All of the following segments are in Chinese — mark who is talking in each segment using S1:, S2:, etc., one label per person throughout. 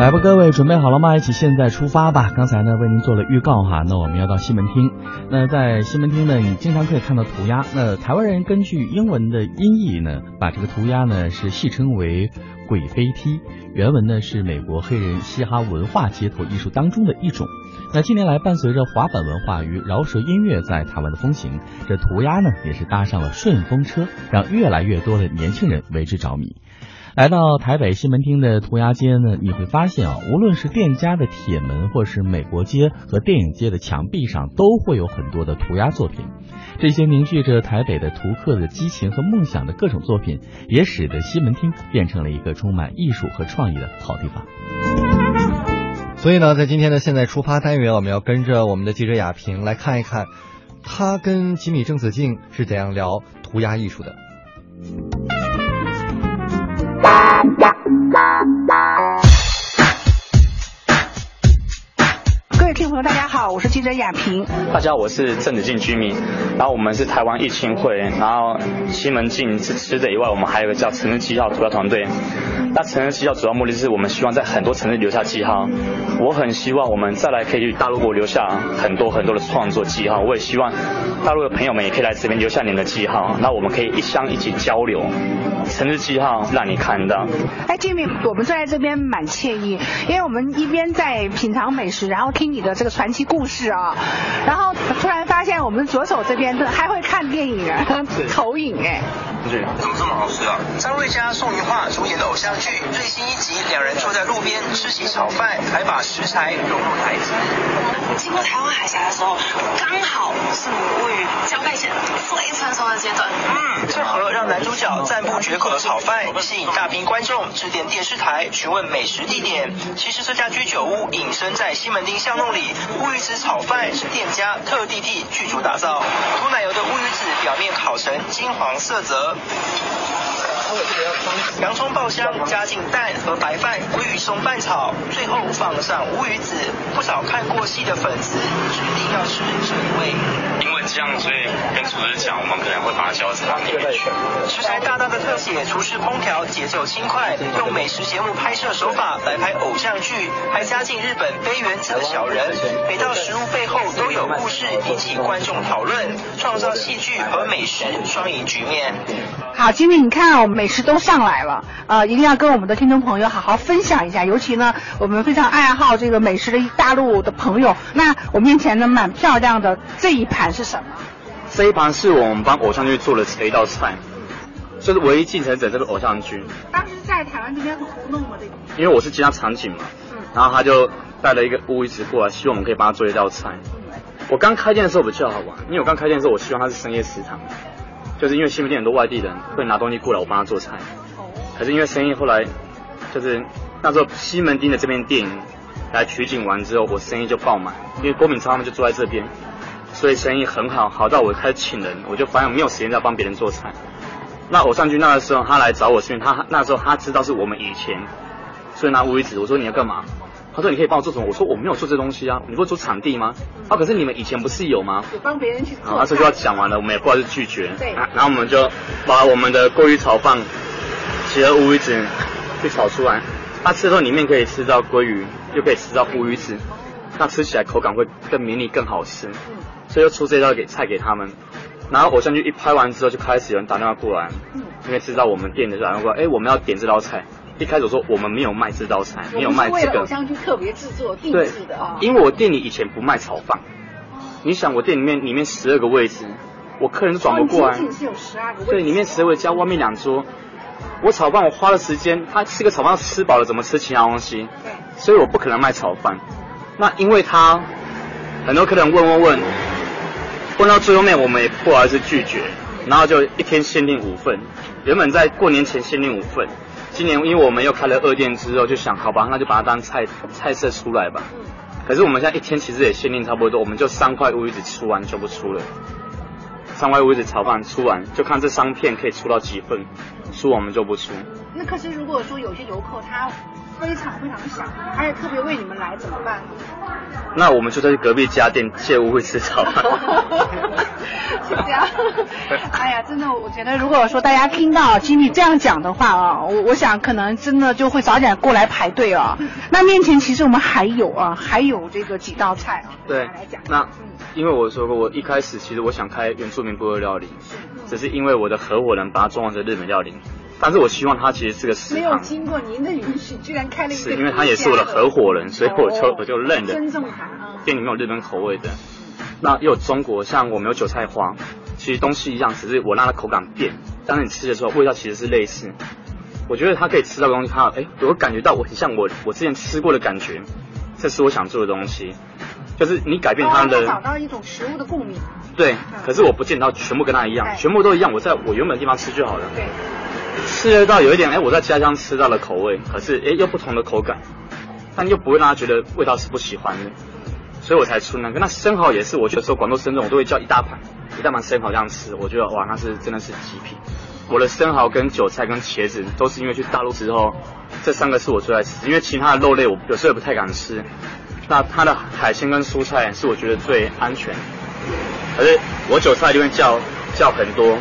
S1: 来吧，各位准备好了吗？一起现在出发吧！刚才呢为您做了预告哈，那我们要到西门町。那在西门町呢，你经常可以看到涂鸦。那台湾人根据英文的音译呢，把这个涂鸦呢是戏称为“鬼飞踢”，原文呢是美国黑人嘻哈文化街头艺术当中的一种。那近年来伴随着滑板文化与饶舌音乐在台湾的风行，这涂鸦呢也是搭上了顺风车，让越来越多的年轻人为之着迷。来到台北西门町的涂鸦街呢，你会发现啊，无论是店家的铁门，或是美国街和电影街的墙壁上，都会有很多的涂鸦作品。这些凝聚着台北的涂客的激情和梦想的各种作品，也使得西门町变成了一个充满艺术和创意的好地方。
S2: 所以呢，在今天的现在出发单元，我们要跟着我们的记者亚平来看一看，他跟吉米郑子敬是怎样聊涂鸦艺术的。
S3: 各位听众朋友，大家好，我是记者亚平。
S4: 大家好，我是郑子敬居民。然后我们是台湾艺青会，然后西门庆是吃的以外，我们还有个叫城市记号涂鸦团队。那城市记号主要目的是我们希望在很多城市留下记号。我很希望我们再来可以去大陆国留下很多很多的创作记号。我也希望大陆的朋友们也可以来这边留下您的记号。那我们可以一相一起交流，城市记号让你看到。
S3: 哎，吉米，我们坐在这边蛮惬意，因为我们一边在品尝美食，然后听你的这个传奇故事啊，然后突然我们左手这边的还会看电影啊，投影哎。
S4: 对，
S5: 怎么这么好吃啊？张瑞佳、宋云桦主演的偶像剧最新一集，两人坐在路边吃起炒饭，还把食材融入台词。
S6: 我经过台湾海峡的时候，刚好是母鱼交配前最成熟的阶段。
S5: 嗯，最好了让主角赞不绝口的炒饭，吸引大批观众致电电视台询问美食地点。其实这家居酒屋隐身在西门町巷弄里，乌鱼子炒饭是店家特地替剧组打造，涂奶油的乌鱼子表面烤成金黄色泽。洋葱爆香，加进蛋和白饭，鲑鱼松拌炒，最后放上乌鱼子。不少看过戏的粉丝指定要吃这一味。
S4: 因为这样，所以跟厨师讲，我们可能会把它交叉里面去。
S5: 食材大大的特写，厨师烹调节奏轻快，用美食节目拍摄手法来拍偶像剧，还加进日本杯原子的小人。每道食物背后都有故事，引起观众讨论，创造戏剧和美食双赢局面。
S3: 好，经理，你看我们美食都上来了，呃，一定要跟我们的听众朋友好好分享一下。尤其呢，我们非常爱好这个美食的大陆的朋友，那我面前呢蛮漂亮的这一盘是什么？
S4: 这一盘是我们帮偶像剧做的一道菜，就是唯一继承者这个偶像剧。
S3: 当时在台湾这边很糊弄嘛，这个。
S4: 因为我是接他场景嘛，然后他就带了一个乌鱼子过来，希望我们可以帮他做一道菜。我刚开店的时候比较好玩，因为我刚开店的时候，我希望他是深夜食堂。就是因为西门店很多外地人会拿东西过来，我帮他做菜。可是因为生意后来，就是那时候西门町的这边店来取景完之后，我生意就爆满，因为郭敏超他们就坐在这边，所以生意很好，好到我开始请人，我就发现没有时间再帮别人做菜。那偶像剧那个时候他来找我，是因为他那时候他知道是我们以前，所以拿乌鱼子，我说你要干嘛？他说你可以帮我做什么？我说我没有做这东西啊，你不做场地吗？啊，可是你们以前不是有吗？
S3: 有帮别人去做。
S4: 啊，这句话讲完了，我们也不好意思拒绝。对。然后我们就把我们的鲑鱼炒饭，企鹅乌鱼子去炒出来。它吃的时候里面可以吃到鲑鱼，又可以吃到乌鱼子，那吃起来口感会更绵密、更好吃。嗯。所以就出这道给菜给他们。然后偶像剧一拍完之后，就开始有人打电话过来，嗯因为知道我们店的就打电话过来，哎，我们要点这道菜。一开始说我们没有卖这道菜，没有卖这个。
S3: 偶像剧特别制作定制的啊。
S4: 因为我店里以前不卖炒饭，你想我店里面里面十二个位置，我客人都转不过来。
S3: 是有十二个。
S4: 对，里面十二位加外面两桌，我炒饭我花了时间，他吃个炒饭吃饱了，怎么吃其他东西？对。所以我不可能卖炒饭。那因为他很多客人问问问，问到最后面我们也不好意思拒绝，然后就一天限定五份，原本在过年前限定五份。今年因为我们又开了二店之后，就想好吧，那就把它当菜菜色出来吧。可是我们现在一天其实也限定差不多，我们就三块乌鱼子出完就不出了。三块乌鱼子炒饭出完，就看这三片可以出到几份，出我们就不出。
S3: 那可是如果说有些游客他非常非常想，而且特别为你们来，怎么办？
S4: 那我们就在隔壁家店借屋会吃炒饭。
S3: 哎呀，真的，我觉得如果说大家听到吉米这样讲的话啊，我我想可能真的就会早点过来排队啊。那面前其实我们还有啊，还有这个几道菜啊。
S4: 对，那因为我说过，我一开始其实我想开原住民部落料理，只是因为我的合伙人把它装成日本料理。但是我希望他其实是个食堂。
S3: 没有经过您的允许，居然开了一个。
S4: 是因为他也是我的合伙人，所以我就我就认了。
S3: 尊重他啊。
S4: 店里面有日本口味的，那又有中国，像我们有韭菜花，其实东西一样，只是我让它口感变，但是你吃的时候味道其实是类似。我觉得它可以吃到东西，它哎，我感觉到我很像我我之前吃过的感觉，这是我想做的东西，就是你改变它的。
S3: 找到一种食物的共鸣。
S4: 对，可是我不见到全部跟它一样，全部都一样，我在我原本的地方吃就好了。
S3: 对。
S4: 吃得到有一点哎，我在家乡吃到了口味，可是哎又不同的口感，但又不会让他觉得味道是不喜欢的，所以我才出那个。那生蚝也是，我有时候广东深圳我都会叫一大盘，一大盘生蚝这样吃，我觉得哇，那是真的是极品。我的生蚝跟韭菜跟茄子都是因为去大陆之后，这三个是我最爱吃，因为其他的肉类我有时候也不太敢吃。那它的海鲜跟蔬菜是我觉得最安全，可是我韭菜就会叫叫很多。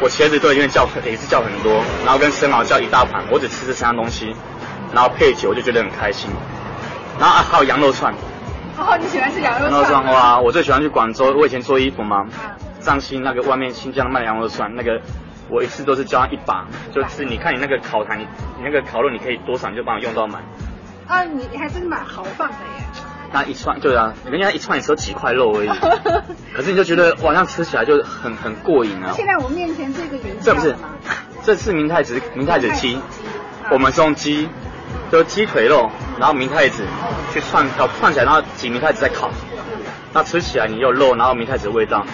S4: 我茄子都因为叫也是叫很多，然后跟生蚝叫一大盘，我只吃这三样东西，然后配酒我就觉得很开心。然后啊还有羊肉串。
S3: 哦，你喜欢吃羊肉串？
S4: 羊肉串哇，我最喜欢去广州，我以前做衣服嘛，藏新那个外面新疆卖羊肉串，那个我一次都是交一把，就是你看你那个烤台，你你那个烤肉你可以多少你就帮我用到满。
S3: 啊，你你还真蛮豪放的耶。
S4: 那一串对啊，人家一串也只有几块肉而已，可是你就觉得晚上吃起来就很很过瘾啊。
S3: 现在我面前这个原
S4: 这不是，这是明太子明太子鸡，我们是用鸡，就鸡腿肉，然后明太子去串，烤串起来，然后挤明太子再烤，那吃起来你有肉，然后明太子味道，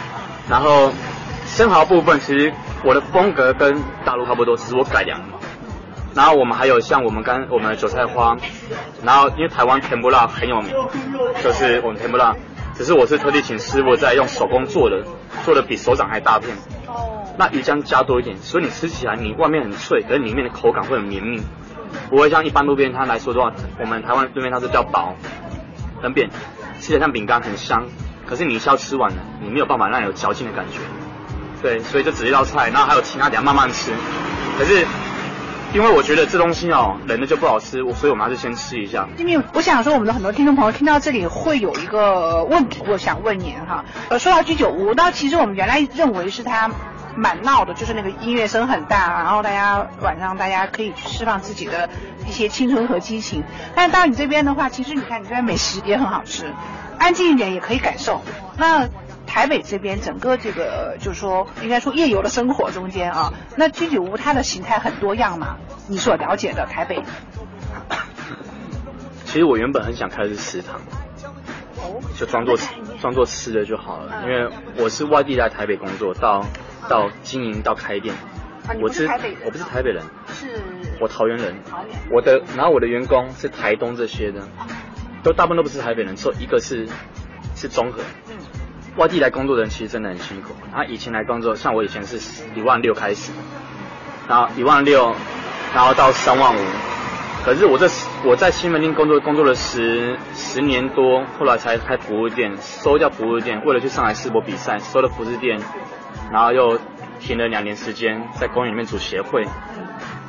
S4: 然后生蚝部分其实我的风格跟大陆差不多，只是我改良了嘛。然后我们还有像我们刚我们的韭菜花，然后因为台湾甜不辣很有名，就是我们甜不辣，只是我是特地请师傅在用手工做的，做的比手掌还大片。哦。那鱼浆加多一点，所以你吃起来你外面很脆，可是里面的口感会很绵密，不会像一般路边摊来说的话，我们台湾路边摊是较薄，很扁，吃起来像饼干很香，可是你一下吃完了，你没有办法让有嚼劲的感觉。对，所以就只一道菜，然后还有其他等下慢慢吃，可是。因为我觉得这东西哦，冷的就不好吃，我所以我们还是先吃一下。
S3: 因为我想说，我们的很多听众朋友听到这里会有一个问题，我想问您哈。呃，说到居酒屋，那其实我们原来认为是它蛮闹的，就是那个音乐声很大，然后大家晚上大家可以去释放自己的一些青春和激情。但是到你这边的话，其实你看你这边美食也很好吃，安静一点也可以感受。那台北这边整个这个就是说，应该说夜游的生活中间啊，那居酒屋它的形态很多样嘛。你所了解的台北，
S4: 其实我原本很想开的是食堂，就装作装作吃的就好了。因为我是外地来台北工作，到到经营到开店，
S3: 我是
S4: 我不是台北人，
S3: 是，
S4: 我桃园人，我的然后我的员工是台东这些的，都大部分都不是台北人，说一个是是综合。外地来工作的人其实真的很辛苦。他以前来工作，像我以前是一万六开始，然后一万六，然后到三万五。可是我这我在新门町工作工作了十十年多，后来才开服务店，收掉服务店，为了去上海世博比赛，收了服饰店，然后又停了两年时间，在公园里面组协会。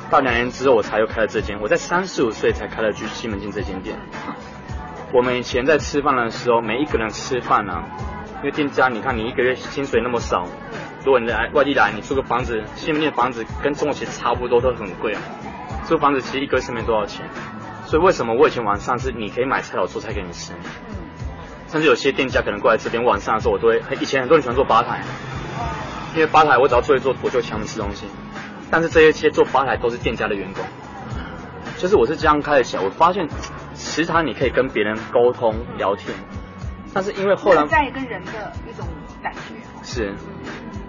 S4: 到两年之后，我才又开了这间。我在三十五岁才开了去西门町这间店。我们以前在吃饭的时候，每一个人吃饭呢。因为店家，你看你一个月薪水那么少，如果你来外地来，你租个房子，西门店房子跟中国其实差不多，都很贵啊。租房子其实一个月是没多少钱，所以为什么我以前晚上是你可以买菜，我做菜给你吃。甚至有些店家可能过来这边晚上的时候，我都会，以前很多人喜欢做吧台，因为吧台我只要做一做，我就请他们吃东西。但是这些些做吧台都是店家的员工，就是我是这样开的起来，我发现食堂你可以跟别人沟通聊天。但是因为后来
S3: 在跟人的一种感觉，
S4: 是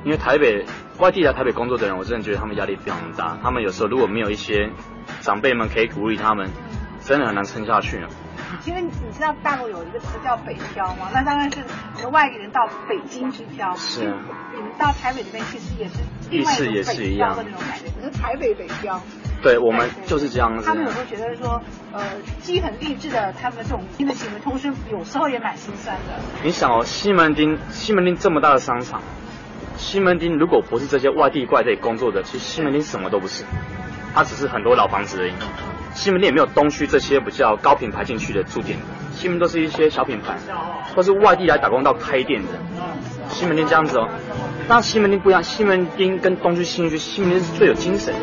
S4: 因为台北外地来台北工作的人，我真的觉得他们压力非常大。他们有时候如果没有一些长辈们可以鼓励他们，真的很难撑下去啊。
S3: 其实你知道大陆有一个词叫北漂吗？那当然是你的外地人到北京去漂。
S4: 是。
S3: 你们到台北这边其实也是
S4: 意思也是一样
S3: 的那种感觉，可是台北北漂。
S4: 对我们就是这样子
S3: 他。们有时候觉得说，呃，基很励志的，他们这种新的行为，同时有时候也蛮心酸的。
S4: 你想哦，西门町，西门町这么大的商场，西门町如果不是这些外地过来这里工作的，其实西门町什么都不是，它只是很多老房子而已。西门店也没有东区这些比较高品牌进去的驻店，西门都是一些小品牌，或是外地来打工到开店的。西门店这样子哦，那西门店不一样，西门町跟东区、新区，西门町是最有精神的。